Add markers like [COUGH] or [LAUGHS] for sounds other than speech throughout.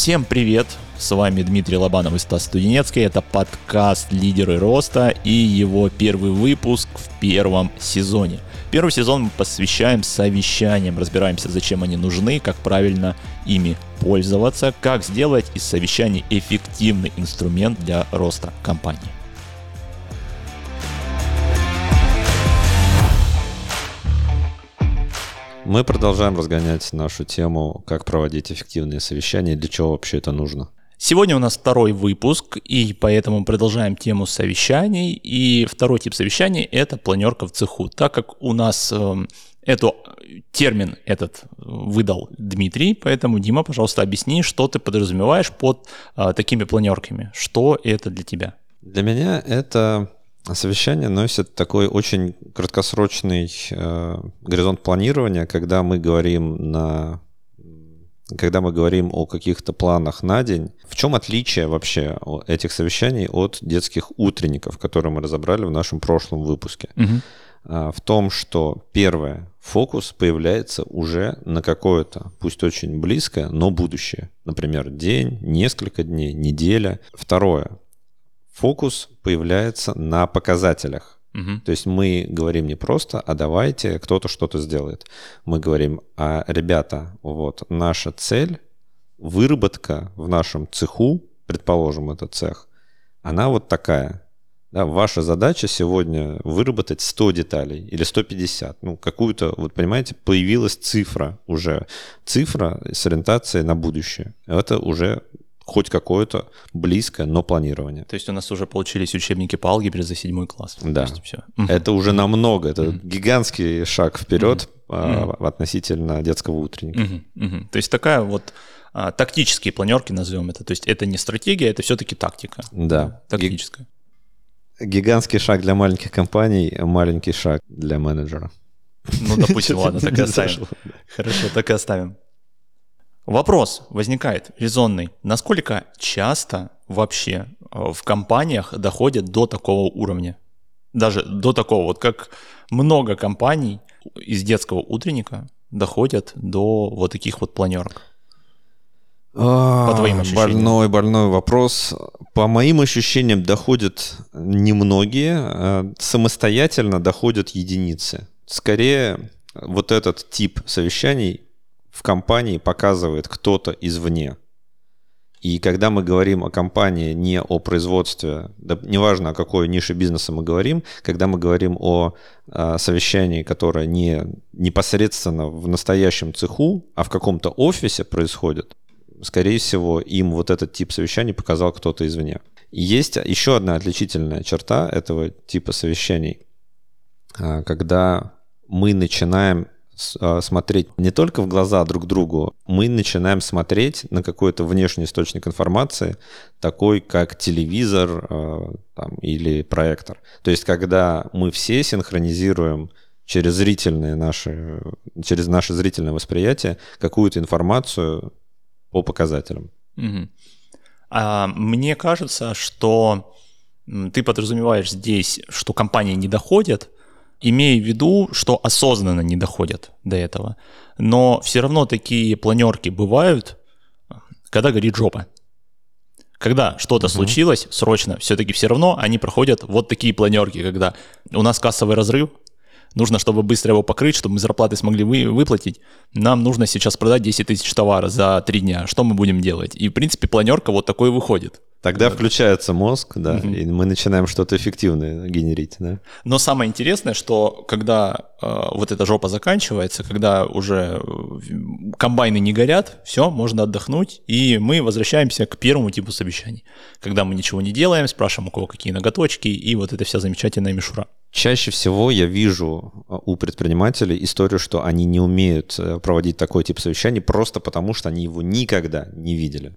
Всем привет! С вами Дмитрий Лобанов и Стас Студенецкий. Это подкаст «Лидеры роста» и его первый выпуск в первом сезоне. Первый сезон мы посвящаем совещаниям, разбираемся, зачем они нужны, как правильно ими пользоваться, как сделать из совещаний эффективный инструмент для роста компании. Мы продолжаем разгонять нашу тему, как проводить эффективные совещания, для чего вообще это нужно. Сегодня у нас второй выпуск, и поэтому продолжаем тему совещаний. И второй тип совещаний – это планерка в цеху. Так как у нас э, эту, термин этот выдал Дмитрий, поэтому, Дима, пожалуйста, объясни, что ты подразумеваешь под э, такими планерками. Что это для тебя? Для меня это Совещание носит такой очень краткосрочный э, горизонт планирования, когда мы говорим на когда мы говорим о каких-то планах на день, в чем отличие вообще этих совещаний от детских утренников, которые мы разобрали в нашем прошлом выпуске? Угу. В том, что первое, фокус появляется уже на какое-то, пусть очень близкое, но будущее. Например, день, несколько дней, неделя. Второе, фокус появляется на показателях. Угу. То есть мы говорим не просто, а давайте кто-то что-то сделает. Мы говорим, а ребята, вот наша цель, выработка в нашем цеху, предположим, это цех, она вот такая. Да, ваша задача сегодня выработать 100 деталей или 150. Ну, какую-то, вот понимаете, появилась цифра уже. Цифра с ориентацией на будущее. Это уже хоть какое-то близкое, но планирование. То есть у нас уже получились учебники по алгебре за седьмой класс. Да. есть, все. Это уже намного, это mm-hmm. гигантский шаг вперед mm-hmm. относительно детского утренника. Mm-hmm. То есть такая вот а, тактические планерки, назовем это. То есть это не стратегия, это все-таки тактика. Да. Тактическая. Гигантский шаг для маленьких компаний, маленький шаг для менеджера. Ну, допустим, ладно, так и [LAUGHS] оставим. Хорошо, так и оставим. Вопрос возникает резонный. Насколько часто вообще э, в компаниях доходят до такого уровня? Даже до такого, вот как много компаний из детского утренника доходят до вот таких вот планерок? По твоим ощущениям. Больной, больной вопрос. По моим ощущениям доходят немногие, а самостоятельно доходят единицы. Скорее, вот этот тип совещаний в компании показывает кто-то извне. И когда мы говорим о компании, не о производстве, да, неважно о какой нише бизнеса мы говорим, когда мы говорим о, о совещании, которое не непосредственно в настоящем цеху, а в каком-то офисе происходит, скорее всего, им вот этот тип совещаний показал кто-то извне. есть еще одна отличительная черта этого типа совещаний, а, когда мы начинаем а, смотреть не только в глаза друг другу, мы начинаем смотреть на какой-то внешний источник информации, такой как телевизор а, там, или проектор. То есть, когда мы все синхронизируем через зрительное наше, через наше зрительное восприятие какую-то информацию по показателям. Угу. А, мне кажется, что ты подразумеваешь здесь, что компании не доходят, имея в виду, что осознанно не доходят до этого. Но все равно такие планерки бывают, когда горит жопа. Когда что-то угу. случилось срочно, все-таки все равно они проходят вот такие планерки, когда у нас кассовый разрыв, нужно, чтобы быстро его покрыть, чтобы мы зарплаты смогли вы, выплатить, нам нужно сейчас продать 10 тысяч товара за 3 дня. Что мы будем делать? И, в принципе, планерка вот такой выходит. Тогда включается мозг, да, угу. и мы начинаем что-то эффективное генерить, да. Но самое интересное, что когда э, вот эта жопа заканчивается, когда уже э, комбайны не горят, все, можно отдохнуть, и мы возвращаемся к первому типу совещаний, когда мы ничего не делаем, спрашиваем у кого какие ноготочки, и вот эта вся замечательная мишура. Чаще всего я вижу э, у предпринимателей историю, что они не умеют э, проводить такой тип совещаний просто потому, что они его никогда не видели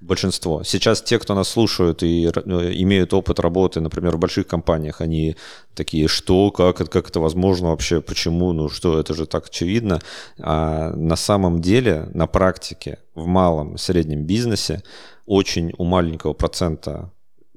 большинство. Сейчас те, кто нас слушают и э, имеют опыт работы, например, в больших компаниях, они такие, что, как, как это возможно вообще, почему, ну что, это же так очевидно. А на самом деле, на практике, в малом, среднем бизнесе очень у маленького процента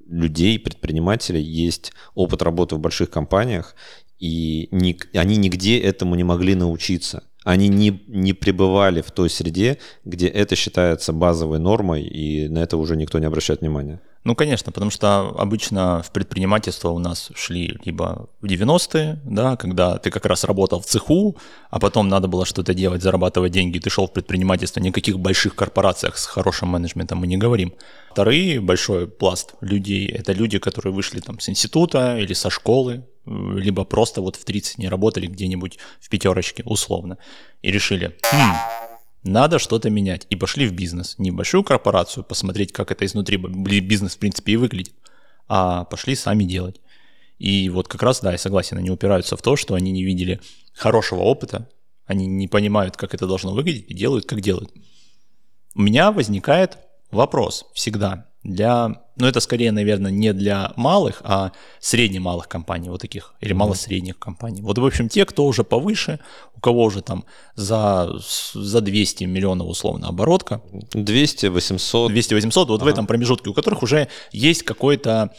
людей, предпринимателей есть опыт работы в больших компаниях, и ни, они нигде этому не могли научиться Они не, не пребывали в той среде, где это считается базовой нормой, и на это уже никто не обращает внимания. Ну, конечно, потому что обычно в предпринимательство у нас шли либо в 90-е, да, когда ты как раз работал в цеху, а потом надо было что-то делать, зарабатывать деньги, ты шел в предпринимательство, никаких больших корпорациях с хорошим менеджментом мы не говорим. Вторые большой пласт людей – это люди, которые вышли там с института или со школы, либо просто вот в 30 не работали где-нибудь в пятерочке, условно, и решили, хм, надо что-то менять. И пошли в бизнес. Не в большую корпорацию посмотреть, как это изнутри бизнес, в принципе, и выглядит, а пошли сами делать. И вот как раз, да, я согласен, они упираются в то, что они не видели хорошего опыта, они не понимают, как это должно выглядеть, и делают, как делают. У меня возникает вопрос всегда для, ну это скорее, наверное, не для малых, а средне-малых компаний вот таких, или мало-средних компаний. Вот, в общем, те, кто уже повыше, у кого уже там за, за 200 миллионов условно оборотка. 200, 800. 200, 800, вот ага. в этом промежутке, у которых уже есть какой-то,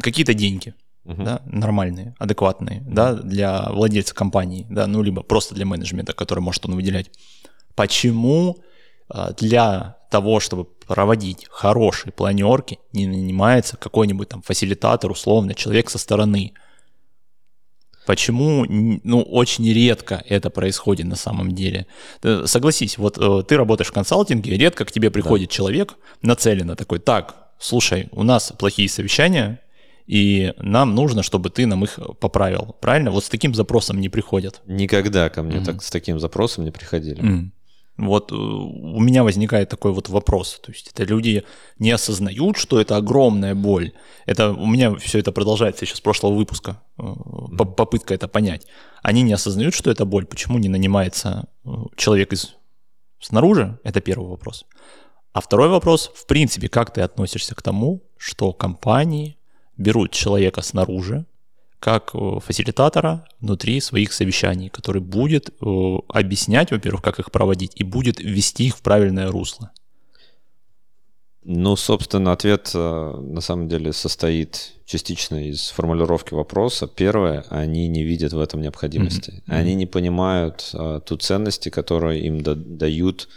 какие-то деньги. Uh-huh. Да, нормальные, адекватные, uh-huh. да, для владельца компании, да, ну, либо просто для менеджмента, который может он выделять. Почему а, для того, чтобы проводить хорошие планерки, не нанимается какой-нибудь там фасилитатор, условно, человек со стороны. Почему, ну, очень редко это происходит на самом деле. Согласись, вот э, ты работаешь в консалтинге, редко к тебе приходит да. человек нацеленно такой, так, слушай, у нас плохие совещания, и нам нужно, чтобы ты нам их поправил. Правильно? Вот с таким запросом не приходят. Никогда ко мне mm-hmm. так с таким запросом не приходили. Mm-hmm. Вот э, у меня возникает такой вот вопрос. То есть это люди не осознают, что это огромная боль. Это у меня все это продолжается еще с прошлого выпуска. Э, попытка это понять. Они не осознают, что это боль. Почему не нанимается э, человек из снаружи? Это первый вопрос. А второй вопрос, в принципе, как ты относишься к тому, что компании берут человека снаружи, как э, фасилитатора внутри своих совещаний, который будет э, объяснять, во-первых, как их проводить, и будет ввести их в правильное русло. Ну, собственно, ответ э, на самом деле состоит частично из формулировки вопроса. Первое, они не видят в этом необходимости. Mm-hmm. Они не понимают а, ту ценности, которую им да- дают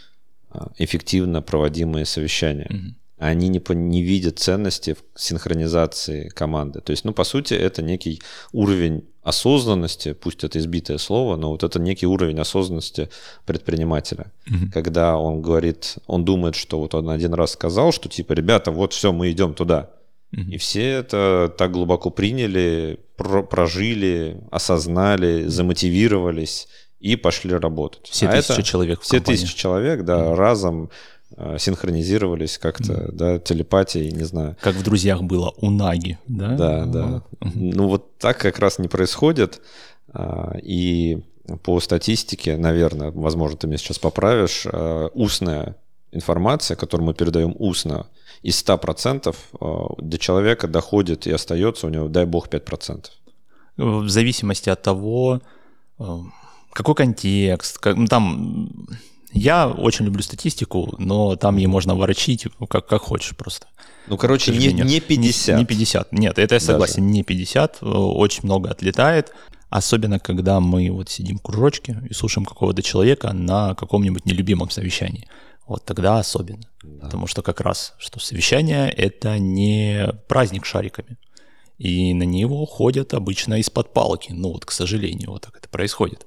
а, эффективно проводимые совещания. Mm-hmm они не, не видят ценности в синхронизации команды. То есть, ну, по сути, это некий уровень осознанности, пусть это избитое слово, но вот это некий уровень осознанности предпринимателя. Mm-hmm. Когда он говорит, он думает, что вот он один раз сказал, что типа, ребята, вот все, мы идем туда. Mm-hmm. И все это так глубоко приняли, про- прожили, осознали, замотивировались и пошли работать. Все а тысячи это, человек. все компании. тысячи человек, да, mm-hmm. разом синхронизировались как-то, mm. да, телепатией, не знаю. Как в «Друзьях» было у Наги, да? Да, да. Ну вот так как раз не происходит, а, и по статистике, наверное, возможно, ты меня сейчас поправишь, э, устная информация, которую мы передаем устно, из 100% э, до человека доходит и остается у него, дай бог, 5%. В зависимости от того, какой контекст, как, ну, там я очень люблю статистику, но там ей можно ворочить как, как хочешь просто. Ну, короче, не, не 50. Не, не 50. Нет, это я согласен, Даже. не 50. Очень много отлетает. Особенно, когда мы вот сидим в кружочке и слушаем какого-то человека на каком-нибудь нелюбимом совещании. Вот тогда особенно. Да. Потому что как раз, что совещание – это не праздник шариками. И на него ходят обычно из-под палки. Ну вот, к сожалению, вот так это происходит.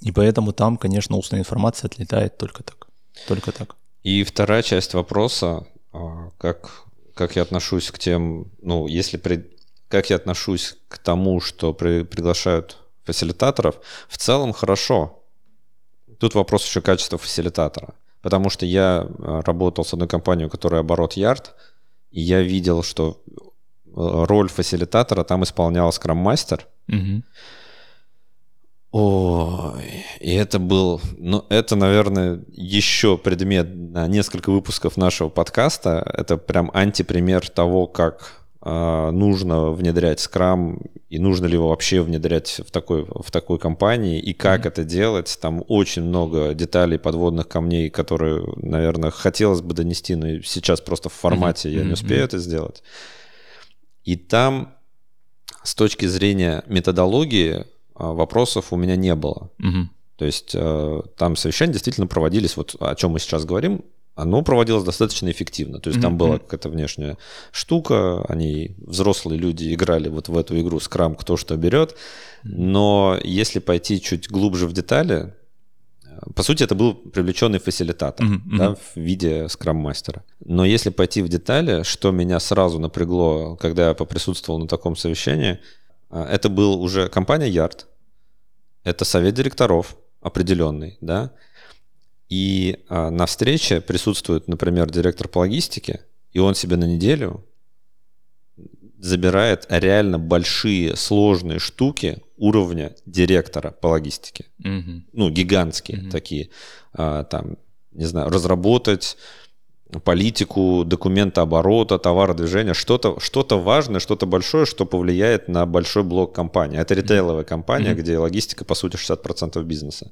И поэтому там, конечно, устная информация отлетает только так. Только так. И вторая часть вопроса, а, как, как я отношусь к тем, ну, если при, как я отношусь к тому, что при, приглашают фасилитаторов, в целом хорошо. Тут вопрос еще качества фасилитатора. Потому что я а, работал с одной компанией, у которой оборот ярд, и я видел, что а, роль фасилитатора там исполнял скрам-мастер. Угу. Ой, и это был, ну, это, наверное, еще предмет на несколько выпусков нашего подкаста. Это прям антипример того, как э, нужно внедрять скрам и нужно ли его вообще внедрять в такой, в такой компании и как mm-hmm. это делать. Там очень много деталей, подводных камней, которые, наверное, хотелось бы донести, но сейчас просто в формате mm-hmm. я не успею mm-hmm. это сделать. И там с точки зрения методологии вопросов у меня не было. Угу. То есть э, там совещания действительно проводились, вот о чем мы сейчас говорим, оно проводилось достаточно эффективно. То есть mm-hmm. там была какая-то внешняя штука, они, взрослые люди, играли вот в эту игру скрам, кто что берет. Но если пойти чуть глубже в детали, по сути, это был привлеченный фасилитатор mm-hmm. да, в виде скрам-мастера. Но если пойти в детали, что меня сразу напрягло, когда я поприсутствовал на таком совещании, а, это был уже компания Yard, это совет директоров определенный, да, и а, на встрече присутствует, например, директор по логистике, и он себе на неделю забирает реально большие сложные штуки уровня директора по логистике. Угу. Ну, гигантские угу. такие. А, там, не знаю, разработать политику документа оборота, товародвижения, что-то что важное, что-то большое, что повлияет на большой блок компании. Это ритейловая компания, mm-hmm. где логистика, по сути, 60% бизнеса.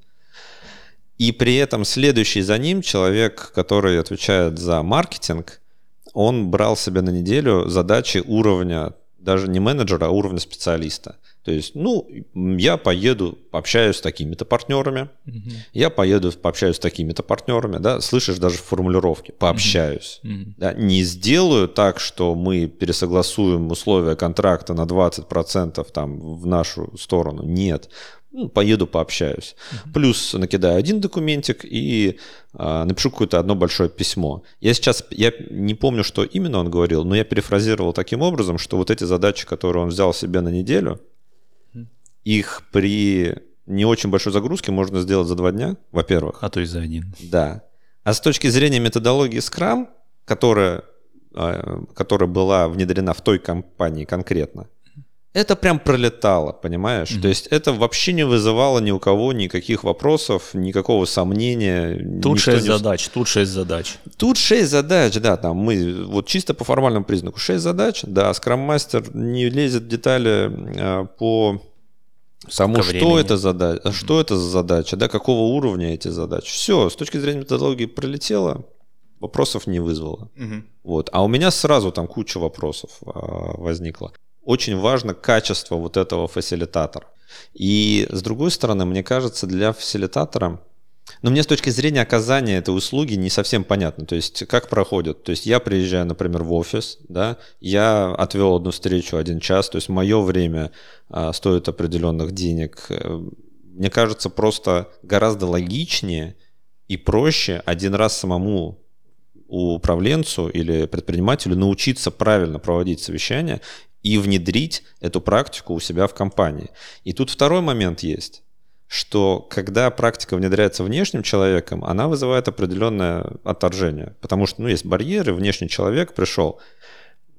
И при этом следующий за ним человек, который отвечает за маркетинг, он брал себе на неделю задачи уровня даже не менеджера, а уровня специалиста. То есть, ну, я поеду, пообщаюсь с такими-то партнерами, угу. я поеду, пообщаюсь с такими-то партнерами, да, слышишь даже формулировки, пообщаюсь. Угу. Да, не сделаю так, что мы пересогласуем условия контракта на 20% там в нашу сторону. Нет, ну, поеду, пообщаюсь. Uh-huh. Плюс накидаю один документик и а, напишу какое-то одно большое письмо. Я сейчас, я не помню, что именно он говорил, но я перефразировал таким образом, что вот эти задачи, которые он взял себе на неделю. Их при не очень большой загрузке можно сделать за два дня, во-первых. А то и за один. Да. А с точки зрения методологии Scrum, которая, а, которая была внедрена в той компании конкретно, это прям пролетало, понимаешь? Mm-hmm. То есть это вообще не вызывало ни у кого никаких вопросов, никакого сомнения. Тут шесть не... задач, тут шесть задач. Тут шесть задач, да, там мы вот чисто по формальному признаку шесть задач, да, скрам-мастер не лезет в детали а, по тому, что это, задача, что это за задача, да, какого уровня эти задачи. Все, с точки зрения методологии пролетело, вопросов не вызвало. Mm-hmm. Вот. А у меня сразу там куча вопросов а, возникла очень важно качество вот этого фасилитатора. И с другой стороны, мне кажется, для фасилитатора, но мне с точки зрения оказания этой услуги не совсем понятно. То есть, как проходит? То есть, я приезжаю, например, в офис, да, я отвел одну встречу один час, то есть, мое время а, стоит определенных денег. Мне кажется, просто гораздо логичнее и проще один раз самому управленцу или предпринимателю научиться правильно проводить совещания и внедрить эту практику у себя в компании. И тут второй момент есть, что когда практика внедряется внешним человеком, она вызывает определенное отторжение, потому что ну, есть барьеры, внешний человек пришел.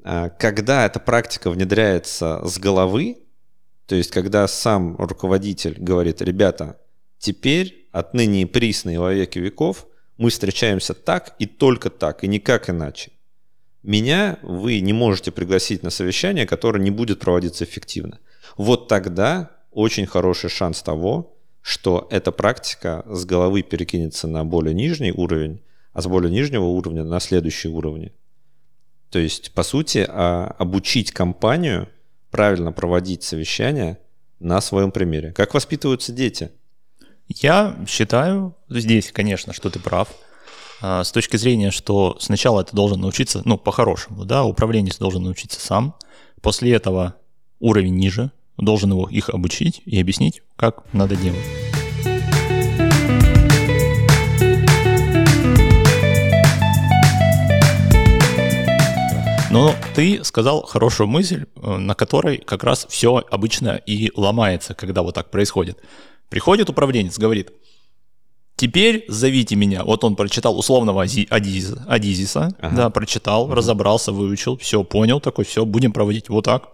А когда эта практика внедряется с головы, то есть когда сам руководитель говорит, ребята, теперь отныне и присно и во веки веков мы встречаемся так и только так, и никак иначе меня вы не можете пригласить на совещание, которое не будет проводиться эффективно. Вот тогда очень хороший шанс того, что эта практика с головы перекинется на более нижний уровень, а с более нижнего уровня на следующий уровень. То есть, по сути, а, обучить компанию правильно проводить совещания на своем примере. Как воспитываются дети? Я считаю здесь, конечно, что ты прав. А, с точки зрения, что сначала ты должен научиться, ну, по-хорошему, да, управленец должен научиться сам, после этого уровень ниже, должен его их обучить и объяснить, как надо делать. Но ты сказал хорошую мысль, э, на которой как раз все обычно и ломается, когда вот так происходит. Приходит управленец, говорит, Теперь зовите меня. Вот он прочитал условного Адизиса, Адизиса ага. да, прочитал, ага. разобрался, выучил, все, понял, такой, все, будем проводить вот так.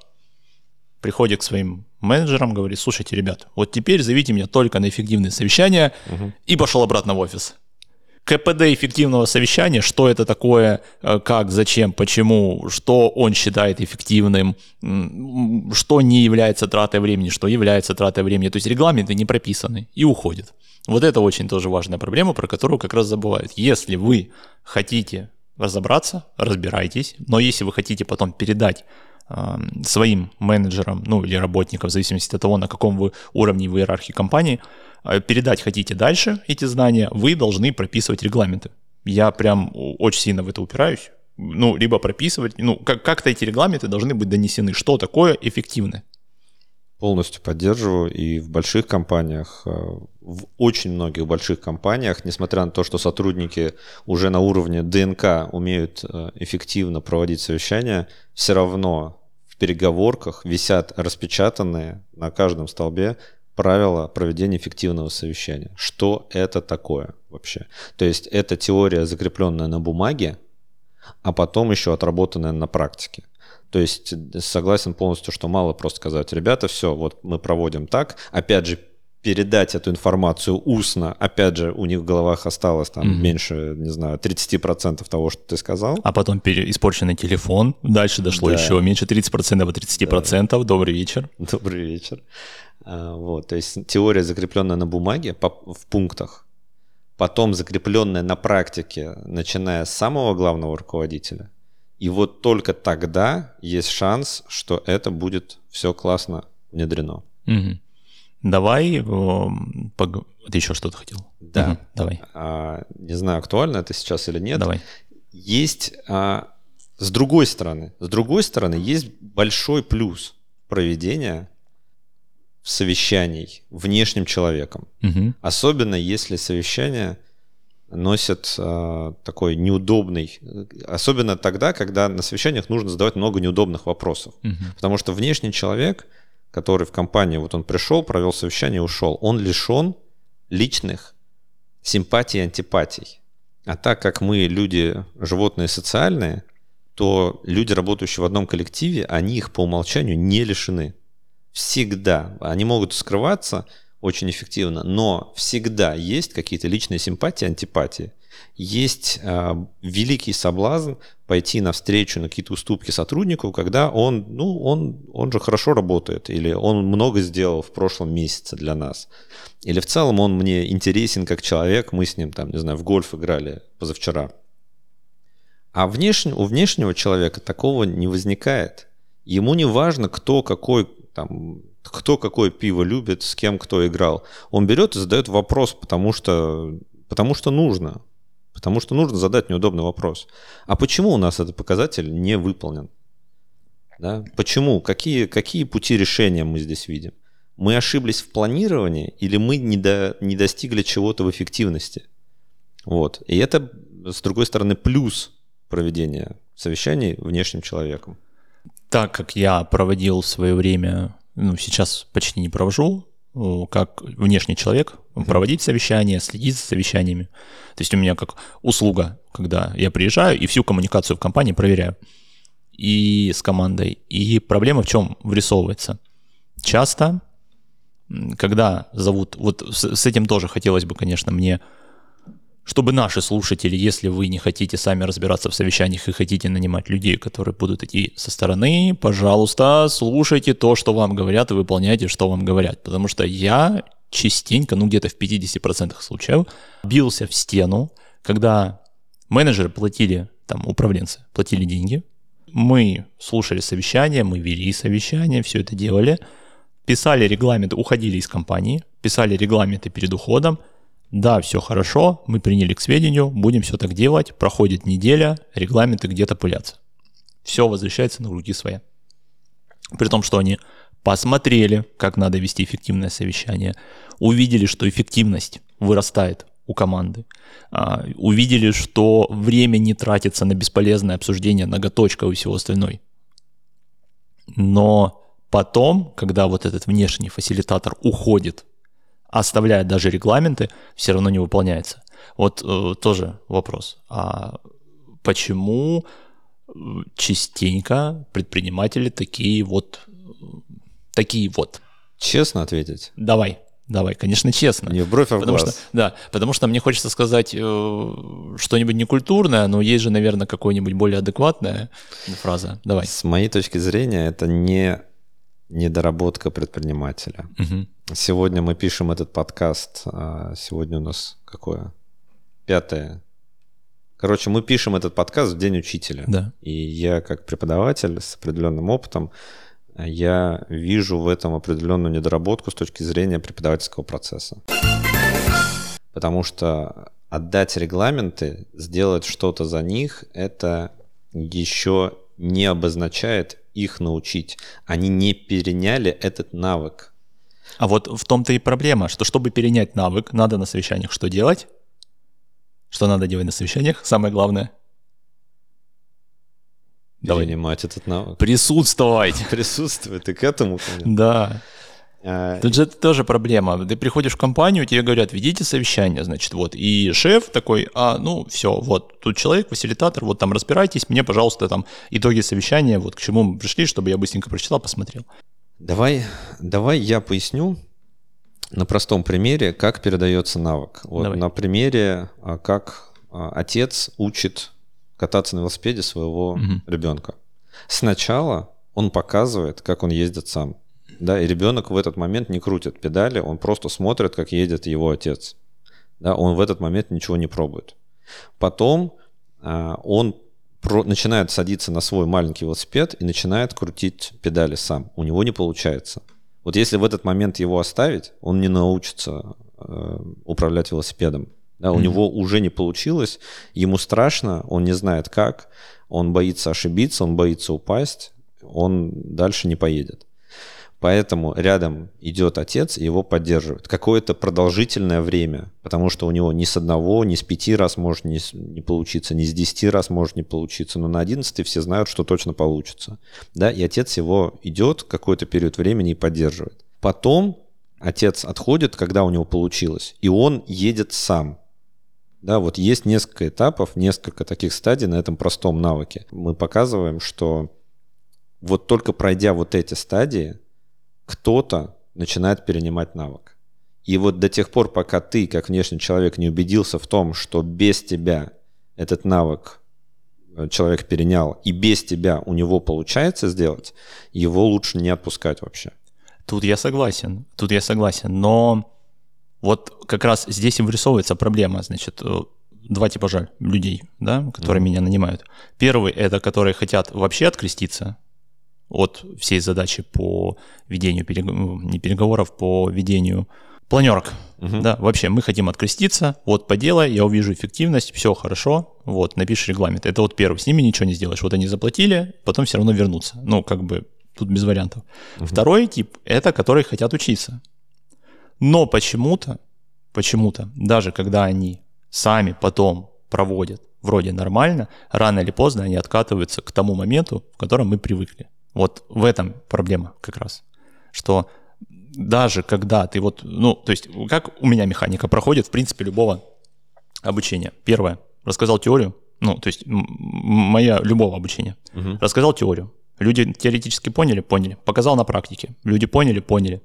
Приходит к своим менеджерам, говорит, слушайте, ребят, вот теперь зовите меня только на эффективные совещания ага. и пошел обратно в офис. КПД эффективного совещания, что это такое, э, как, зачем, почему, что он считает эффективным, что не является тратой времени, что является тратой времени. То есть регламенты не прописаны и уходят. Вот это очень тоже важная проблема, про которую как раз забывают. Если вы хотите разобраться, разбирайтесь, но если вы хотите потом передать своим менеджерам, ну или работникам, в зависимости от того, на каком вы уровне в иерархии компании, э, передать хотите дальше эти знания, вы должны прописывать регламенты. Я прям очень сильно в это упираюсь. Ну, либо прописывать, ну, как- как-то эти регламенты должны быть донесены. Что такое эффективно? Полностью поддерживаю. И в больших компаниях, э, в очень многих больших компаниях, несмотря на то, что сотрудники уже на уровне ДНК умеют э, эффективно проводить совещания, все равно в переговорках висят распечатанные на каждом столбе правила проведения эффективного совещания. Что это такое вообще? То есть это теория, закрепленная на бумаге, а потом еще отработанная на практике. То есть согласен полностью, что мало просто сказать, ребята, все, вот мы проводим так. Опять же, передать эту информацию устно, опять же, у них в головах осталось там mm-hmm. меньше, не знаю, 30% того, что ты сказал. А потом пере- испорченный телефон, дальше дошло да. еще меньше 30% до 30%. Да. Добрый вечер. Добрый вечер. А, вот, то есть теория, закрепленная на бумаге в пунктах, потом закрепленная на практике, начиная с самого главного руководителя, и вот только тогда есть шанс, что это будет все классно внедрено. Угу. Давай, пог... ты еще что-то хотел? Да. Угу, давай. А, не знаю, актуально это сейчас или нет. Давай. Есть а, с другой стороны, с другой стороны есть большой плюс проведения совещаний внешним человеком. Угу. Особенно если совещание носят э, такой неудобный, особенно тогда, когда на совещаниях нужно задавать много неудобных вопросов, угу. потому что внешний человек, который в компании, вот он пришел, провел совещание, ушел, он лишен личных симпатий и антипатий. А так как мы люди животные социальные, то люди, работающие в одном коллективе, они их по умолчанию не лишены. Всегда. Они могут скрываться, очень эффективно, но всегда есть какие-то личные симпатии, антипатии. Есть э, великий соблазн пойти навстречу на какие-то уступки сотруднику, когда он, ну, он, он же хорошо работает, или он много сделал в прошлом месяце для нас, или в целом он мне интересен как человек, мы с ним там, не знаю, в гольф играли позавчера. А внешне, у внешнего человека такого не возникает. Ему не важно, кто какой там кто какое пиво любит, с кем кто играл. Он берет и задает вопрос, потому что, потому что нужно. Потому что нужно задать неудобный вопрос. А почему у нас этот показатель не выполнен? Да? Почему? Какие, какие пути решения мы здесь видим? Мы ошиблись в планировании или мы не, до, не достигли чего-то в эффективности? Вот. И это, с другой стороны, плюс проведения совещаний внешним человеком. Так как я проводил в свое время ну, сейчас почти не провожу, как внешний человек, проводить совещания, следить за совещаниями. То есть у меня как услуга, когда я приезжаю и всю коммуникацию в компании проверяю. И с командой. И проблема в чем вырисовывается? Часто, когда зовут, вот с этим тоже хотелось бы, конечно, мне чтобы наши слушатели, если вы не хотите сами разбираться в совещаниях и хотите нанимать людей, которые будут идти со стороны, пожалуйста, слушайте то, что вам говорят, и выполняйте, что вам говорят. Потому что я частенько, ну где-то в 50% случаев, бился в стену, когда менеджеры платили, там, управленцы платили деньги, мы слушали совещания, мы вели совещания, все это делали, писали регламенты, уходили из компании, писали регламенты перед уходом, да, все хорошо, мы приняли к сведению, будем все так делать, проходит неделя, регламенты где-то пылятся. Все возвращается на руки свои. При том, что они посмотрели, как надо вести эффективное совещание, увидели, что эффективность вырастает у команды, а, увидели, что время не тратится на бесполезное обсуждение ноготочков и всего остальной. Но потом, когда вот этот внешний фасилитатор уходит оставляет даже регламенты, все равно не выполняется. Вот э, тоже вопрос. А почему э, частенько предприниматели такие вот, такие вот? Честно ответить? Давай. Давай, конечно, честно. Не в бровь, а в потому глаз. Что, да, потому что мне хочется сказать э, что-нибудь некультурное, но есть же, наверное, какое-нибудь более адекватная фраза. Давай. С моей точки зрения, это не недоработка предпринимателя. Угу. Сегодня мы пишем этот подкаст. А сегодня у нас какое? 5 Короче, мы пишем этот подкаст в День учителя. Да. И я, как преподаватель с определенным опытом, я вижу в этом определенную недоработку с точки зрения преподавательского процесса. Потому что отдать регламенты, сделать что-то за них, это еще не обозначает их научить. Они не переняли этот навык. А вот в том-то и проблема, что чтобы перенять навык, надо на совещаниях что делать? Что надо делать на совещаниях? Самое главное. Давай. Перенимать этот навык. Присутствовать. [LAUGHS] Присутствовать, и к этому. Да. А, Тут же это тоже проблема. Ты приходишь в компанию, тебе говорят, ведите совещание, значит, вот. И шеф такой, а, ну, все, вот, тут человек, фасилитатор, вот там разбирайтесь, мне, пожалуйста, там итоги совещания, вот к чему мы пришли, чтобы я быстренько прочитал, посмотрел. Давай, давай я поясню на простом примере, как передается навык. Вот давай. на примере, а, как а, отец учит кататься на велосипеде своего угу. ребенка. Сначала он показывает, как он ездит сам да, и ребенок в этот момент не крутит педали, он просто смотрит, как едет его отец. Да, он в этот момент ничего не пробует. Потом а, он про, начинает садиться на свой маленький велосипед и начинает крутить педали сам. У него не получается. Вот если в этот момент его оставить, он не научится э, управлять велосипедом. Да, у mm-hmm. него уже не получилось, ему страшно, он не знает как, он боится ошибиться, он боится упасть, он дальше не поедет. Поэтому рядом идет отец и его поддерживает. Какое-то продолжительное время, потому что у него ни с одного, ни с пяти раз может не, не получиться, ни с десяти раз может не получиться, но на одиннадцатый все знают, что точно получится. Да? И отец его идет какой-то период времени и поддерживает. Потом отец отходит, когда у него получилось, и он едет сам. Да, вот есть несколько этапов, несколько таких стадий на этом простом навыке. Мы показываем, что вот только пройдя вот эти стадии, кто-то начинает перенимать навык. И вот до тех пор, пока ты, как внешний человек, не убедился в том, что без тебя этот навык э, человек перенял, и без тебя у него получается сделать, его лучше не отпускать вообще. Тут я согласен, тут я согласен, но вот как раз здесь и вырисовывается проблема, значит, э, два типа жаль людей, да, которые mm-hmm. меня нанимают. Первый – это которые хотят вообще откреститься, от всей задачи по ведению переговоров, ну, не переговоров, по ведению планерок. Угу. Да, вообще мы хотим откреститься, вот поделай, я увижу эффективность, все хорошо, вот, напишешь регламент. Это вот первый, с ними ничего не сделаешь. Вот они заплатили, потом все равно вернутся. Ну, как бы тут без вариантов. Угу. Второй тип – это которые хотят учиться. Но почему-то, почему-то, даже когда они сами потом проводят вроде нормально, рано или поздно они откатываются к тому моменту, в котором мы привыкли. Вот в этом проблема как раз, что даже когда ты вот, ну, то есть как у меня механика проходит, в принципе, любого обучения. Первое, рассказал теорию, ну, то есть моя любого обучения. Угу. Рассказал теорию. Люди теоретически поняли, поняли. Показал на практике. Люди поняли, поняли.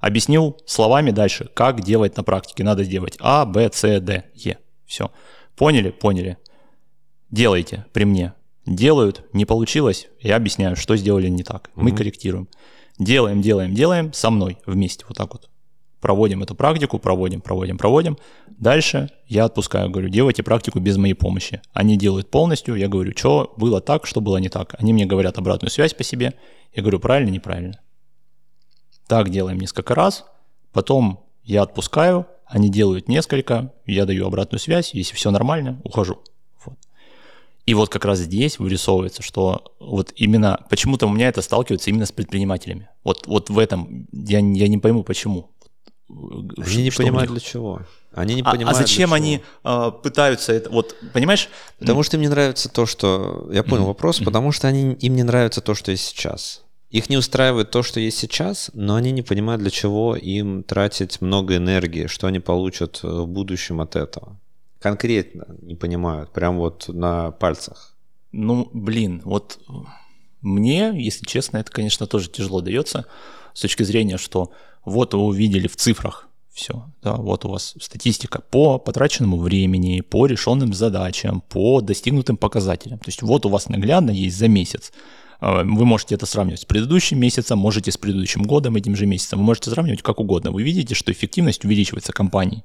Объяснил словами дальше, как делать на практике. Надо делать А, Б, С, Д, Е. Все. Поняли, поняли. Делайте при мне делают, не получилось, я объясняю, что сделали не так. Мы угу. корректируем. Делаем, делаем, делаем со мной вместе, вот так вот. Проводим эту практику, проводим, проводим, проводим. Дальше я отпускаю, говорю, делайте практику без моей помощи. Они делают полностью, я говорю, что было так, что было не так. Они мне говорят обратную связь по себе. Я говорю, правильно, неправильно. Так делаем несколько раз, потом я отпускаю, они делают несколько, я даю обратную связь, если все нормально, ухожу. И вот как раз здесь вырисовывается, что вот именно почему-то у меня это сталкивается именно с предпринимателями. Вот, вот в этом я, я не пойму, почему. Они не понимают для чего. Они не а, понимают. А зачем они э, пытаются это? Вот понимаешь? Потому что им не нравится то, что. Я понял mm-hmm. вопрос. Mm-hmm. Потому что они им не нравится то, что есть сейчас. Их не устраивает то, что есть сейчас, но они не понимают, для чего им тратить много энергии, что они получат в будущем от этого конкретно не понимают, прям вот на пальцах? Ну, блин, вот мне, если честно, это, конечно, тоже тяжело дается с точки зрения, что вот вы увидели в цифрах все, да, вот у вас статистика по потраченному времени, по решенным задачам, по достигнутым показателям. То есть вот у вас наглядно есть за месяц. А, вы можете это сравнивать с предыдущим месяцем, можете с предыдущим годом, этим же месяцем. Вы можете сравнивать как угодно. Вы видите, что эффективность увеличивается компанией,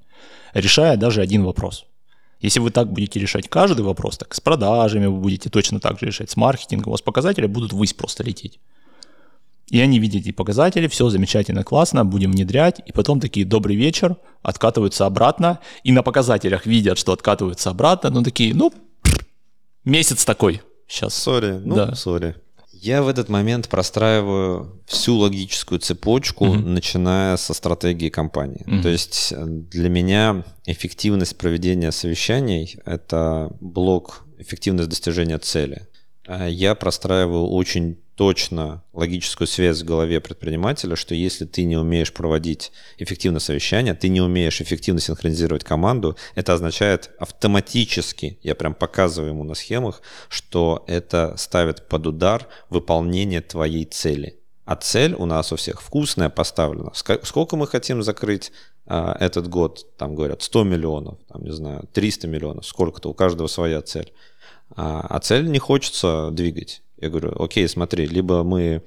решая даже один вопрос – Если вы так будете решать каждый вопрос, так с продажами вы будете точно так же решать, с маркетингом, у вас показатели будут ввысь просто лететь. И они видят эти показатели, все замечательно, классно, будем внедрять, и потом такие «добрый вечер», откатываются обратно, и на показателях видят, что откатываются обратно, ну такие, ну, месяц такой сейчас. Сори, ну, да. Я в этот момент простраиваю всю логическую цепочку, mm-hmm. начиная со стратегии компании. Mm-hmm. То есть э, для меня эффективность проведения совещаний — это блок эффективность достижения цели. А я простраиваю очень точно логическую связь в голове предпринимателя, что если ты не умеешь проводить эффективное совещание, ты не умеешь эффективно синхронизировать команду, это означает автоматически, я прям показываю ему на схемах, что это ставит под удар выполнение твоей цели. А цель у нас у всех вкусная поставлена. Сколько мы хотим закрыть а, этот год? Там говорят 100 миллионов, там, не знаю, 300 миллионов, сколько-то, у каждого своя цель. А, а цель не хочется двигать. Я говорю, окей, смотри, либо мы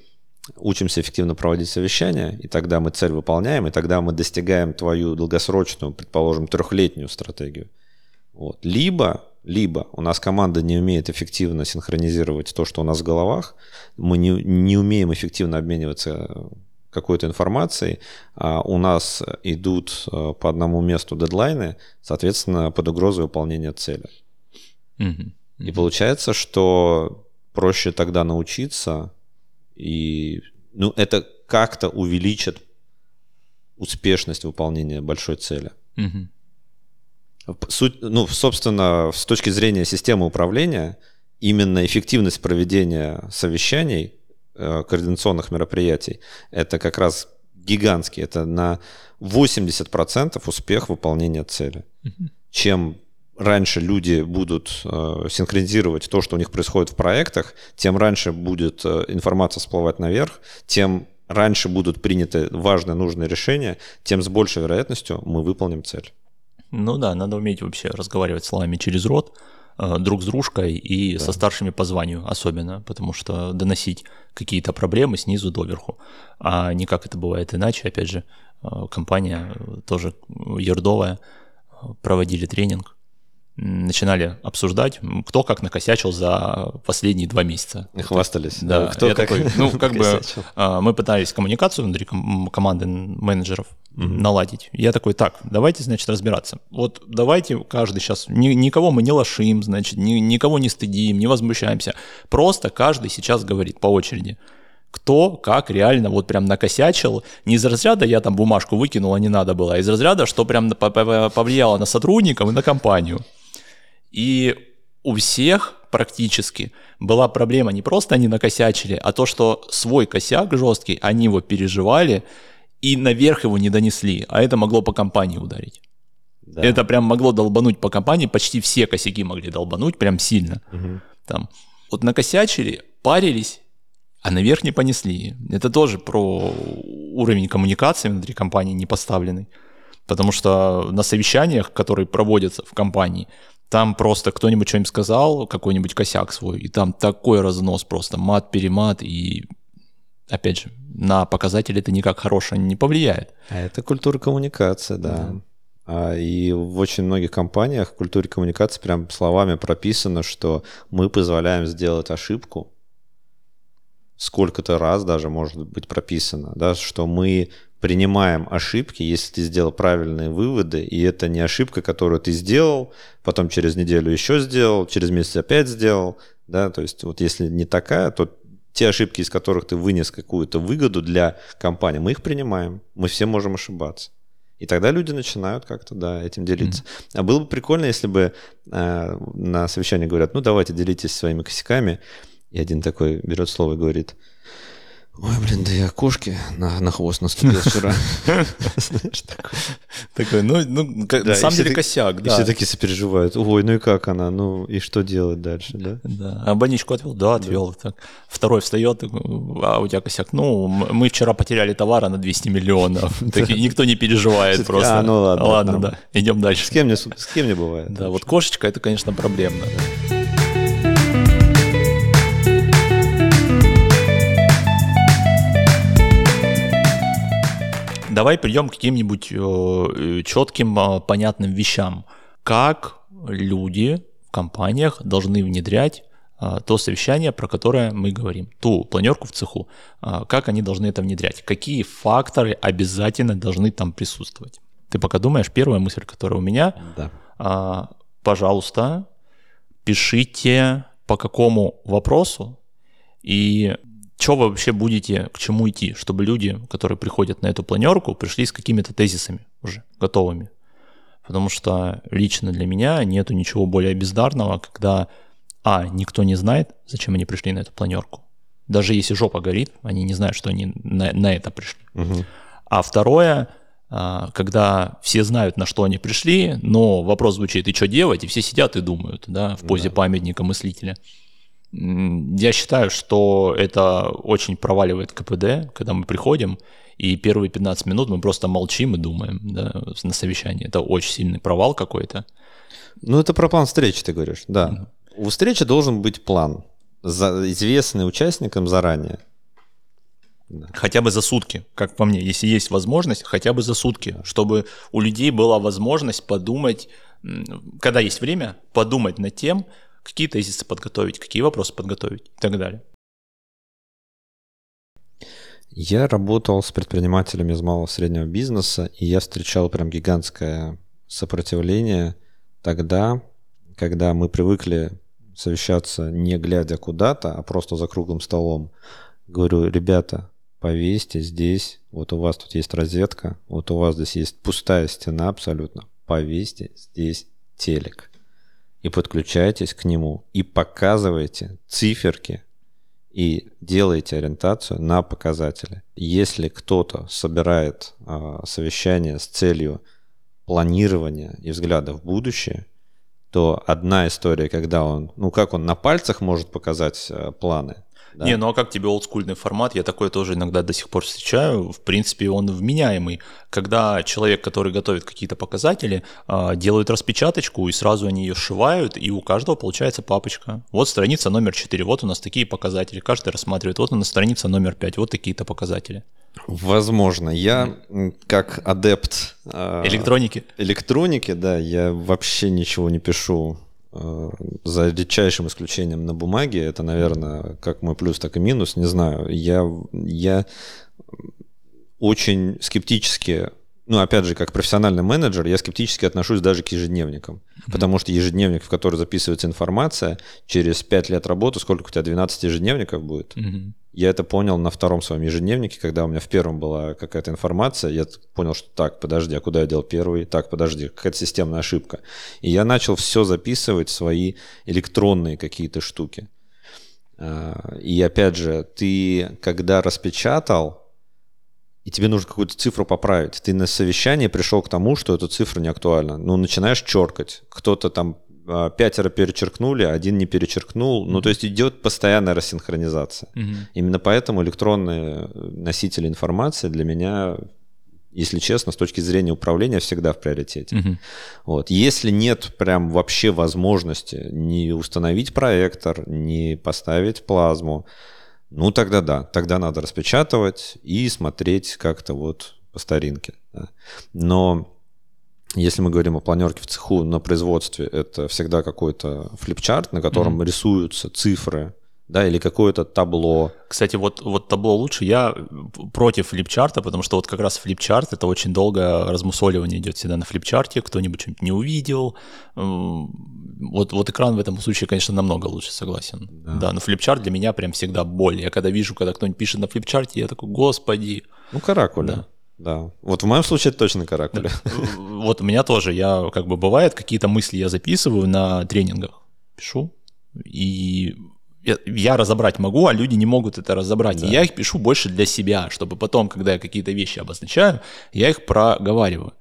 учимся эффективно проводить совещания, и тогда мы цель выполняем, и тогда мы достигаем твою долгосрочную, предположим, трехлетнюю стратегию. Вот. Либо, либо у нас команда не умеет эффективно синхронизировать то, что у нас в головах, мы не, не умеем эффективно обмениваться какой-то информацией, а у нас идут э, по одному месту дедлайны, соответственно, под угрозой выполнения цели. Mm-hmm. И получается, что проще тогда научиться, и ну, это как-то увеличит успешность выполнения большой цели. Угу. Суть, ну, собственно, с точки зрения системы управления, именно эффективность проведения совещаний, э, координационных мероприятий, это как раз гигантский, это на 80% успех выполнения цели. Угу. Чем раньше люди будут э, синхронизировать то, что у них происходит в проектах, тем раньше будет э, информация всплывать наверх, тем раньше будут приняты важные, нужные решения, тем с большей вероятностью мы выполним цель. Ну да, надо уметь вообще разговаривать словами через рот, э, друг с дружкой и да. со старшими по званию особенно, потому что доносить какие-то проблемы снизу доверху, а не как это бывает иначе, опять же, э, компания тоже ердовая, проводили тренинг, начинали обсуждать, кто как накосячил за последние два месяца. И хвастались. Да, кто я как такой, ну, как бы а, мы пытались коммуникацию внутри команды менеджеров угу. наладить. Я такой, так, давайте, значит, разбираться. Вот давайте каждый сейчас, ни, никого мы не лошим, значит, ни, никого не стыдим, не возмущаемся. Просто каждый сейчас говорит по очереди кто как реально вот прям накосячил. Не из разряда я там бумажку выкинул, а не надо было, а из разряда, что прям повлияло на сотрудников и на компанию. И у всех практически была проблема не просто они накосячили, а то, что свой косяк жесткий, они его переживали и наверх его не донесли, а это могло по компании ударить. Да. Это прям могло долбануть по компании, почти все косяки могли долбануть прям сильно. Угу. Там, вот накосячили, парились, а наверх не понесли. Это тоже про уровень коммуникации внутри компании не поставленный. Потому что на совещаниях, которые проводятся в компании, там просто кто-нибудь что-нибудь сказал, какой-нибудь косяк свой, и там такой разнос просто, мат-перемат, и опять же, на показатели это никак хорошее не повлияет. А это культура коммуникации, да. да. А, и в очень многих компаниях в культуре коммуникации прям словами прописано, что мы позволяем сделать ошибку, сколько-то раз даже может быть прописано, да, что мы принимаем ошибки, если ты сделал правильные выводы, и это не ошибка, которую ты сделал, потом через неделю еще сделал, через месяц опять сделал, да, то есть вот если не такая, то те ошибки, из которых ты вынес какую-то выгоду для компании, мы их принимаем, мы все можем ошибаться. И тогда люди начинают как-то, да, этим делиться. Mm-hmm. А было бы прикольно, если бы э, на совещании говорят, ну, давайте делитесь своими косяками, и один такой берет слово и говорит – Ой, блин, да я кошки на, на хвост наступил вчера. [LAUGHS] Такой, ну, ну на самом деле косяк, да. Все таки сопереживают. Ой, ну и как она? Ну и что делать дальше, да? Да. А больничку отвел? Да, отвел. Второй встает, а у тебя косяк. Ну, мы вчера потеряли товара на 200 миллионов. [LAUGHS] Никто не переживает просто. А, ну ладно. Ладно, да. Идем дальше. С кем не, с кем не бывает. Да, вот кошечка, это, конечно, проблемно. Давай перейдем к каким-нибудь э, четким, а, понятным вещам. Как люди в компаниях должны внедрять то совещание, про которое мы говорим, ту планерку в цеху, как они должны это внедрять, какие факторы обязательно должны там присутствовать. Ты пока думаешь, первая мысль, которая у меня, да. Пожалуйста, пишите по какому вопросу и что вы вообще будете, к чему идти, чтобы люди, которые приходят на эту планерку, пришли с какими-то тезисами уже готовыми. Потому что лично для меня нету ничего более бездарного, когда, а, никто не знает, зачем они пришли на эту планерку. Даже если жопа горит, они не знают, что они на, на это пришли. Угу. А второе, а, когда все знают, на что они пришли, но вопрос звучит, и что делать, и все сидят и думают, да, в позе да. памятника мыслителя. Я считаю, что это очень проваливает КПД, когда мы приходим, и первые 15 минут мы просто молчим и думаем да, на совещании. Это очень сильный провал какой-то. Ну, это про план встречи, ты говоришь, да. Mm-hmm. У встречи должен быть план, известный участникам заранее. Да. Хотя бы за сутки, как по мне, если есть возможность, хотя бы за сутки, чтобы у людей была возможность подумать, когда есть время, подумать над тем, какие тезисы подготовить, какие вопросы подготовить и так далее. Я работал с предпринимателями из малого и среднего бизнеса, и я встречал прям гигантское сопротивление тогда, когда мы привыкли совещаться не глядя куда-то, а просто за круглым столом. Говорю, ребята, повесьте здесь, вот у вас тут есть розетка, вот у вас здесь есть пустая стена абсолютно, повесьте здесь телек и подключайтесь к нему и показывайте циферки и делайте ориентацию на показатели. Если кто-то собирает э, совещание с целью планирования и взгляда в будущее, то одна история, когда он, ну как он на пальцах может показать э, планы, да. Не, ну а как тебе олдскульный формат? Я такой тоже иногда до сих пор встречаю. В принципе, он вменяемый. Когда человек, который готовит какие-то показатели, а, делает распечаточку, и сразу они ее сшивают, и у каждого получается папочка. Вот страница номер 4, вот у нас такие показатели. Каждый рассматривает. Вот у нас страница номер 5, вот такие-то показатели. Возможно. Я как адепт... А, электроники. Электроники, да, я вообще ничего не пишу за редчайшим исключением на бумаге, это, наверное, как мой плюс, так и минус, не знаю. Я, я очень скептически, ну, опять же, как профессиональный менеджер, я скептически отношусь даже к ежедневникам. Mm-hmm. Потому что ежедневник, в который записывается информация, через 5 лет работы, сколько у тебя, 12 ежедневников будет? Mm-hmm. Я это понял на втором своем ежедневнике, когда у меня в первом была какая-то информация, я понял, что так, подожди, а куда я делал первый? Так, подожди, какая-то системная ошибка. И я начал все записывать свои электронные какие-то штуки. А, и опять же, ты когда распечатал, и тебе нужно какую-то цифру поправить. Ты на совещании пришел к тому, что эта цифра не актуальна. Ну, начинаешь черкать. Кто-то там а, пятеро перечеркнули, один не перечеркнул. Mm-hmm. Ну, то есть идет постоянная рассинхронизация. Mm-hmm. Именно поэтому электронные носители информации для меня, если честно, с точки зрения управления всегда в приоритете. Mm-hmm. Вот. Если нет прям вообще возможности не установить проектор, не поставить плазму, ну тогда да, тогда надо распечатывать и смотреть как-то вот по старинке. Да. Но если мы говорим о планерке в цеху на производстве, это всегда какой-то флипчарт, на котором mm-hmm. рисуются цифры, да, или какое-то табло. Кстати, вот, вот табло лучше. Я против флипчарта, потому что вот как раз флипчарт, это очень долго размусоливание идет всегда на флипчарте, кто-нибудь что-нибудь не увидел. Вот, вот экран в этом случае, конечно, намного лучше, согласен. Да. да, но флипчарт для меня прям всегда боль. Я когда вижу, когда кто-нибудь пишет на флипчарте, я такой, господи. Ну, каракуля. Да. Да. Вот в моем случае это точно каракули. Вот у меня тоже. Я как бы бывает, какие-то мысли я записываю на тренингах. Пишу. И я, разобрать могу, а люди не могут это разобрать. Да. И я их пишу больше для себя, чтобы потом, когда я какие-то вещи обозначаю, я их проговариваю.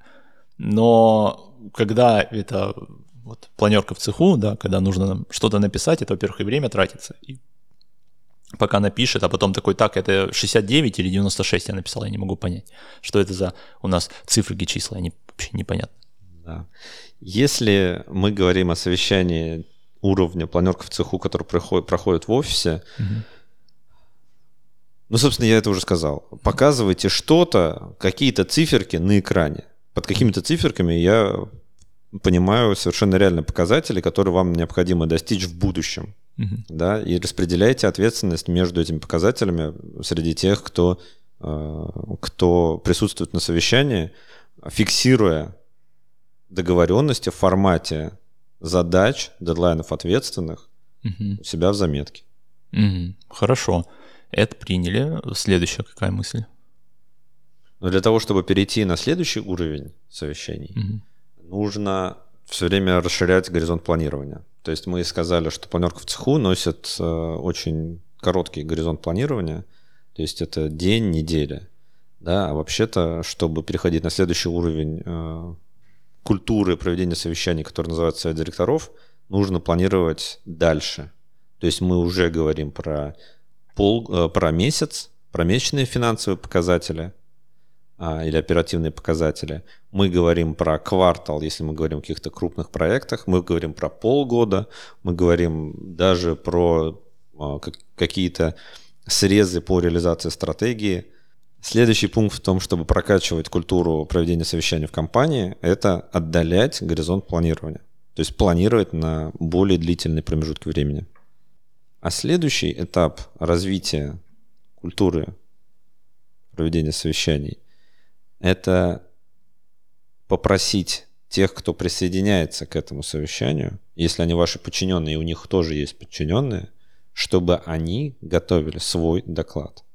Но когда это вот планерка в цеху, да, когда нужно что-то написать, это, во-первых, и время тратится, и пока напишет, а потом такой, так, это 69 или 96 я написал, я не могу понять, что это за у нас цифры, числа, они вообще непонятны. Да. Если мы говорим о совещании уровня планерка в цеху, который проходит, проходит в офисе, угу. ну, собственно, я это уже сказал. Показывайте что-то, какие-то циферки на экране. Под какими-то циферками я понимаю совершенно реальные показатели, которые вам необходимо достичь в будущем. Угу. Да, и распределяете ответственность между этими показателями среди тех, кто, э, кто присутствует на совещании, фиксируя договоренности в формате задач, дедлайнов ответственных угу. у себя в заметке. Угу. Хорошо. Это приняли. Следующая какая мысль? Но для того, чтобы перейти на следующий уровень совещаний, угу. нужно все время расширять горизонт планирования. То есть мы сказали, что планерка в цеху носит э, очень короткий горизонт планирования, то есть это день, неделя. Да, а вообще-то, чтобы переходить на следующий уровень э, культуры проведения совещаний, который называется совет директоров, нужно планировать дальше. То есть мы уже говорим про, пол, э, про месяц, про месячные финансовые показатели а, или оперативные показатели. Мы говорим про квартал, если мы говорим о каких-то крупных проектах. Мы говорим про полгода. Мы говорим даже про а, какие-то срезы по реализации стратегии – Следующий пункт в том, чтобы прокачивать культуру проведения совещаний в компании, это отдалять горизонт планирования. То есть планировать на более длительный промежутки времени. А следующий этап развития культуры проведения совещаний – это попросить тех, кто присоединяется к этому совещанию, если они ваши подчиненные, и у них тоже есть подчиненные, чтобы они готовили свой доклад –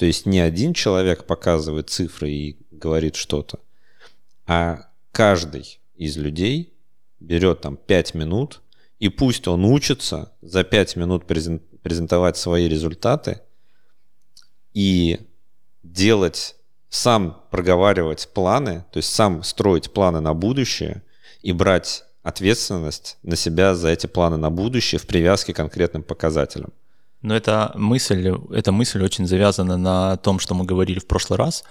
то есть не один человек показывает цифры и говорит что-то, а каждый из людей берет там 5 минут, и пусть он учится за 5 минут презентовать свои результаты и делать, сам проговаривать планы, то есть сам строить планы на будущее и брать ответственность на себя за эти планы на будущее в привязке к конкретным показателям. Но эта мысль, эта мысль очень завязана на том, что мы говорили в прошлый раз,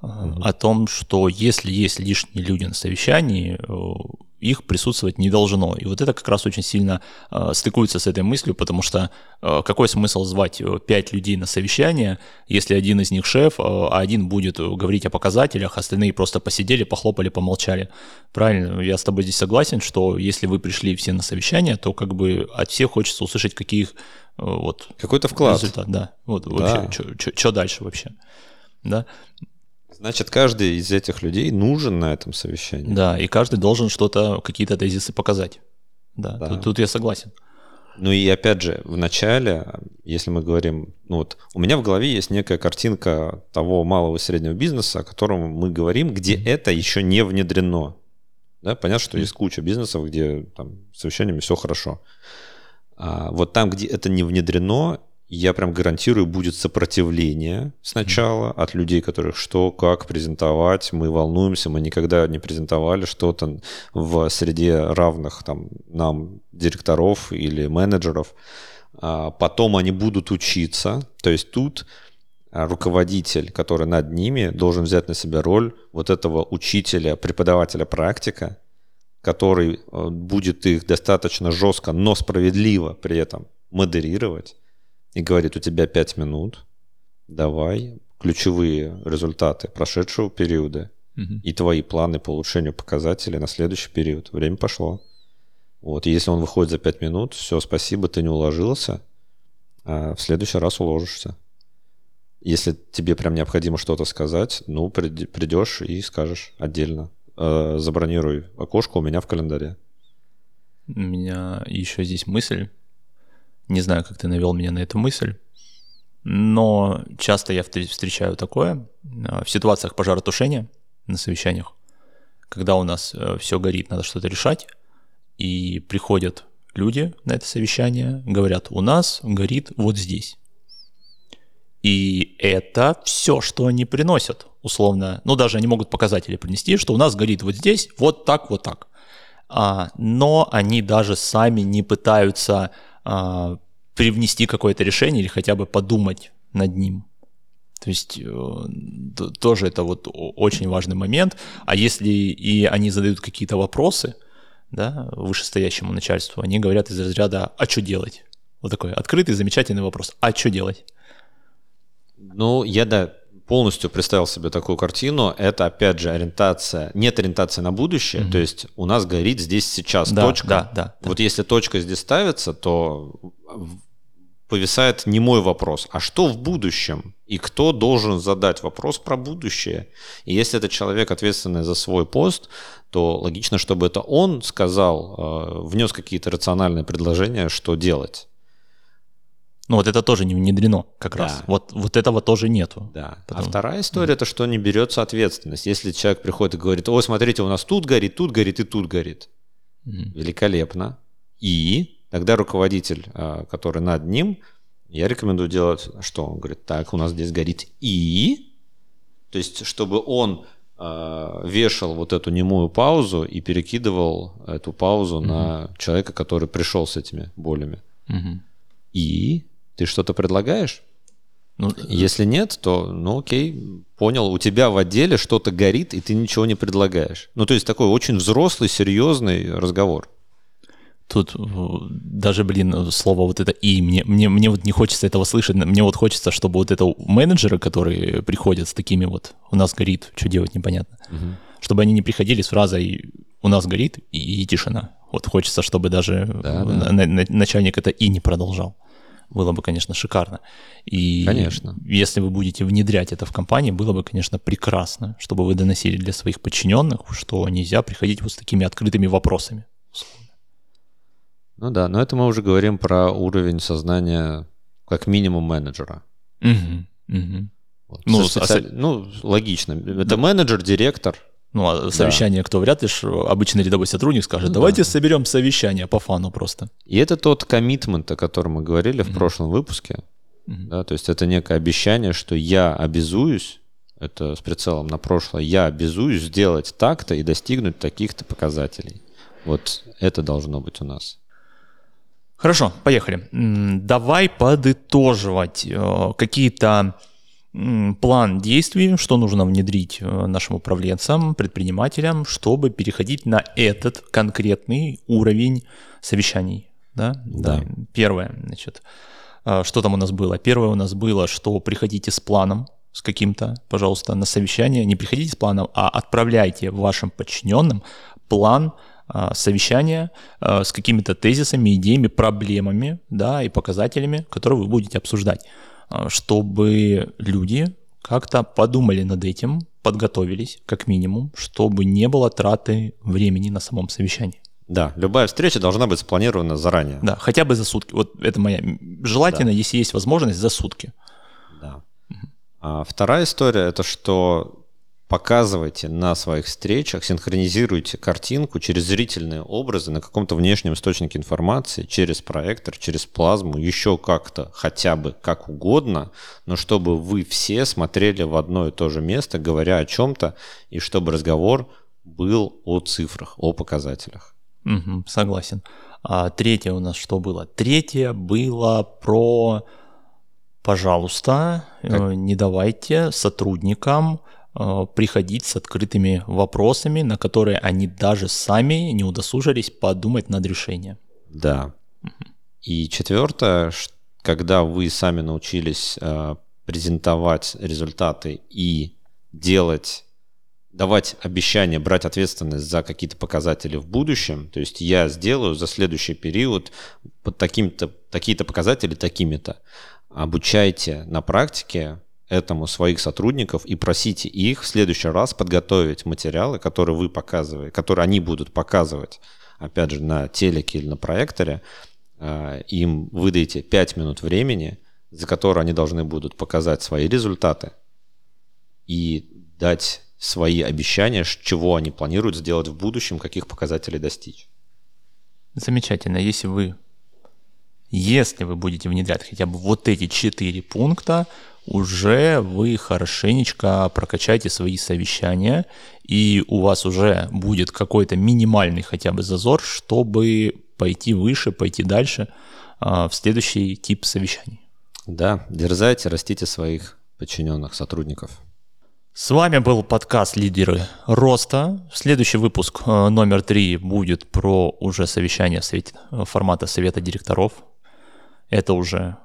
о том, что если есть лишние люди на совещании, э, их присутствовать не должно. И вот это как раз очень сильно э, стыкуется с этой мыслью, потому что э, какой смысл звать пять людей на совещание, если один из них шеф, э, а один будет говорить о показателях, остальные просто посидели, похлопали, помолчали. Правильно, я с тобой здесь согласен, что если вы пришли все на совещание, то как бы от всех хочется услышать, каких вот какой-то вклад. Результат, да. Вот да. вообще, что дальше вообще, да. Значит, каждый из этих людей нужен на этом совещании. Да, и каждый должен что-то, какие-то тезисы показать. Да, да. Тут, тут я согласен. Ну и опять же, в начале, если мы говорим, ну вот у меня в голове есть некая картинка того малого и среднего бизнеса, о котором мы говорим, где mm-hmm. это еще не внедрено. Да, понятно, что mm-hmm. есть куча бизнесов, где там с совещаниями все хорошо. А вот там, где это не внедрено, я прям гарантирую, будет сопротивление сначала от людей, которых что, как презентовать. Мы волнуемся, мы никогда не презентовали что-то в среде равных там, нам директоров или менеджеров. А потом они будут учиться. То есть тут а, руководитель, который над ними, должен взять на себя роль вот этого учителя, преподавателя практика, который э, будет их достаточно жестко, но справедливо при этом модерировать и говорит, у тебя 5 минут, давай ключевые результаты прошедшего периода угу. и твои планы по улучшению показателей на следующий период. Время пошло. Вот, и если он выходит за 5 минут, все, спасибо, ты не уложился, а в следующий раз уложишься. Если тебе прям необходимо что-то сказать, ну, придешь и скажешь отдельно. Э, забронируй окошко у меня в календаре. У меня еще здесь мысль не знаю, как ты навел меня на эту мысль, но часто я встречаю такое а, в ситуациях пожаротушения на совещаниях, когда у нас э, все горит, надо что-то решать, и приходят люди на это совещание, говорят, у нас горит вот здесь. И это все, что они приносят, условно. Ну, даже они могут показатели принести, что у нас горит вот здесь, вот так, вот так. А, но они даже сами не пытаются а, привнести какое-то решение или хотя бы подумать над ним. То есть э, тоже это вот очень важный момент. А если и они задают какие-то вопросы да, вышестоящему начальству, они говорят из разряда «а что делать?» Вот такой открытый, замечательный вопрос. А что делать? Ну, я, да, полностью представил себе такую картину, это опять же ориентация, нет ориентации на будущее, mm-hmm. то есть у нас горит здесь сейчас да, точка. Да, да, да. Вот если точка здесь ставится, то повисает не мой вопрос, а что в будущем? И кто должен задать вопрос про будущее? И если это человек, ответственный за свой пост, то логично, чтобы это он сказал, э, внес какие-то рациональные предложения, что делать. Ну вот это тоже не внедрено как да. раз. Вот, вот этого тоже нету. Да. Потом... А вторая история mm. это что не берется ответственность. Если человек приходит и говорит, ой, смотрите, у нас тут горит, тут горит и тут горит. Mm. Великолепно. И тогда руководитель, а, который над ним, я рекомендую делать что? Он говорит, так, у нас здесь горит и... То есть, чтобы он э, вешал вот эту немую паузу и перекидывал эту паузу mm на человека, который пришел с этими болями. mm И ты что-то предлагаешь? Ну, Если нет, то, ну окей, понял, у тебя в отделе что-то горит, и ты ничего не предлагаешь. Ну, то есть такой очень взрослый, серьезный разговор. Тут э, даже, блин, слово вот это «и», мне, мне, мне вот не хочется этого слышать, мне вот хочется, чтобы вот это менеджеры, которые приходят с такими вот «у нас горит, что делать непонятно», угу. чтобы они не приходили с фразой «у нас горит» и, и тишина. Вот хочется, чтобы даже да, да. На, на, начальник это «и» не продолжал было бы, конечно, шикарно. И конечно. если вы будете внедрять это в компании, было бы, конечно, прекрасно, чтобы вы доносили для своих подчиненных, что нельзя приходить вот с такими открытыми вопросами. Ну да, но это мы уже говорим про уровень сознания как минимум менеджера. Угу, угу. Вот. Ну, специаль... а... ну, логично. Это менеджер, директор, ну, а совещание да. кто? Вряд ли обычный рядовой сотрудник скажет, давайте да. соберем совещание по фану просто. И это тот коммитмент, о котором мы говорили mm-hmm. в прошлом выпуске. Mm-hmm. Да, то есть это некое обещание, что я обязуюсь, это с прицелом на прошлое, я обязуюсь сделать так-то и достигнуть таких-то показателей. Вот это должно быть у нас. Хорошо, поехали. Давай подытоживать э, какие-то план действий, что нужно внедрить э, нашим управленцам, предпринимателям, чтобы переходить на этот конкретный уровень совещаний. Да? Да. да. Первое, значит, э, что там у нас было? Первое у нас было, что приходите с планом, с каким-то, пожалуйста, на совещание. Не приходите с планом, а отправляйте вашим подчиненным план э, совещания с какими-то тезисами, идеями, проблемами да, и показателями, которые вы будете обсуждать. А, чтобы люди как-то подумали над этим, подготовились, как минимум, чтобы не было траты времени на самом совещании. Да, любая встреча должна быть спланирована заранее. Да, хотя бы за сутки. Вот это моя. Желательно, да. если есть возможность, за сутки. Да. А вторая история это что показывайте на своих встречах, синхронизируйте картинку через зрительные образы на каком-то внешнем источнике информации, через проектор, через плазму, еще как-то, хотя бы как угодно, но чтобы вы все смотрели в одно и то же место, говоря о чем-то, и чтобы разговор был о цифрах, о показателях. Угу, согласен. А третье у нас что было? Третье было про, пожалуйста, как? Э, не давайте сотрудникам приходить с открытыми вопросами, на которые они даже сами не удосужились подумать над решением. Да. И четвертое, когда вы сами научились э, презентовать результаты и делать давать обещание брать ответственность за какие-то показатели в будущем. То есть я сделаю за следующий период под таким-то, такие-то показатели такими-то. Обучайте на практике этому своих сотрудников и просите их в следующий раз подготовить материалы, которые вы показываете, которые они будут показывать, опять же, на телеке или на проекторе. А, им выдайте 5 минут времени, за которые они должны будут показать свои результаты и дать свои обещания, чего они планируют сделать в будущем, каких показателей достичь. Замечательно. Если вы, если вы будете внедрять хотя бы вот эти четыре пункта, уже вы хорошенечко прокачаете свои совещания, и у вас уже будет какой-то минимальный хотя бы зазор, чтобы пойти выше, пойти дальше а, в следующий тип совещаний. Да, дерзайте, растите своих подчиненных сотрудников. С вами был подкаст «Лидеры роста». Следующий выпуск э, номер три будет про уже совещание формата совета директоров. Это уже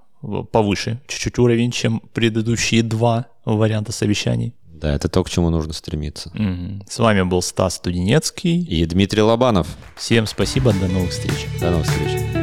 повыше чуть-чуть уровень, чем предыдущие два варианта совещаний. Да, это то, к чему нужно стремиться. Угу. С вами был Стас Студенецкий и Дмитрий Лобанов. Всем спасибо, до новых встреч. До новых встреч.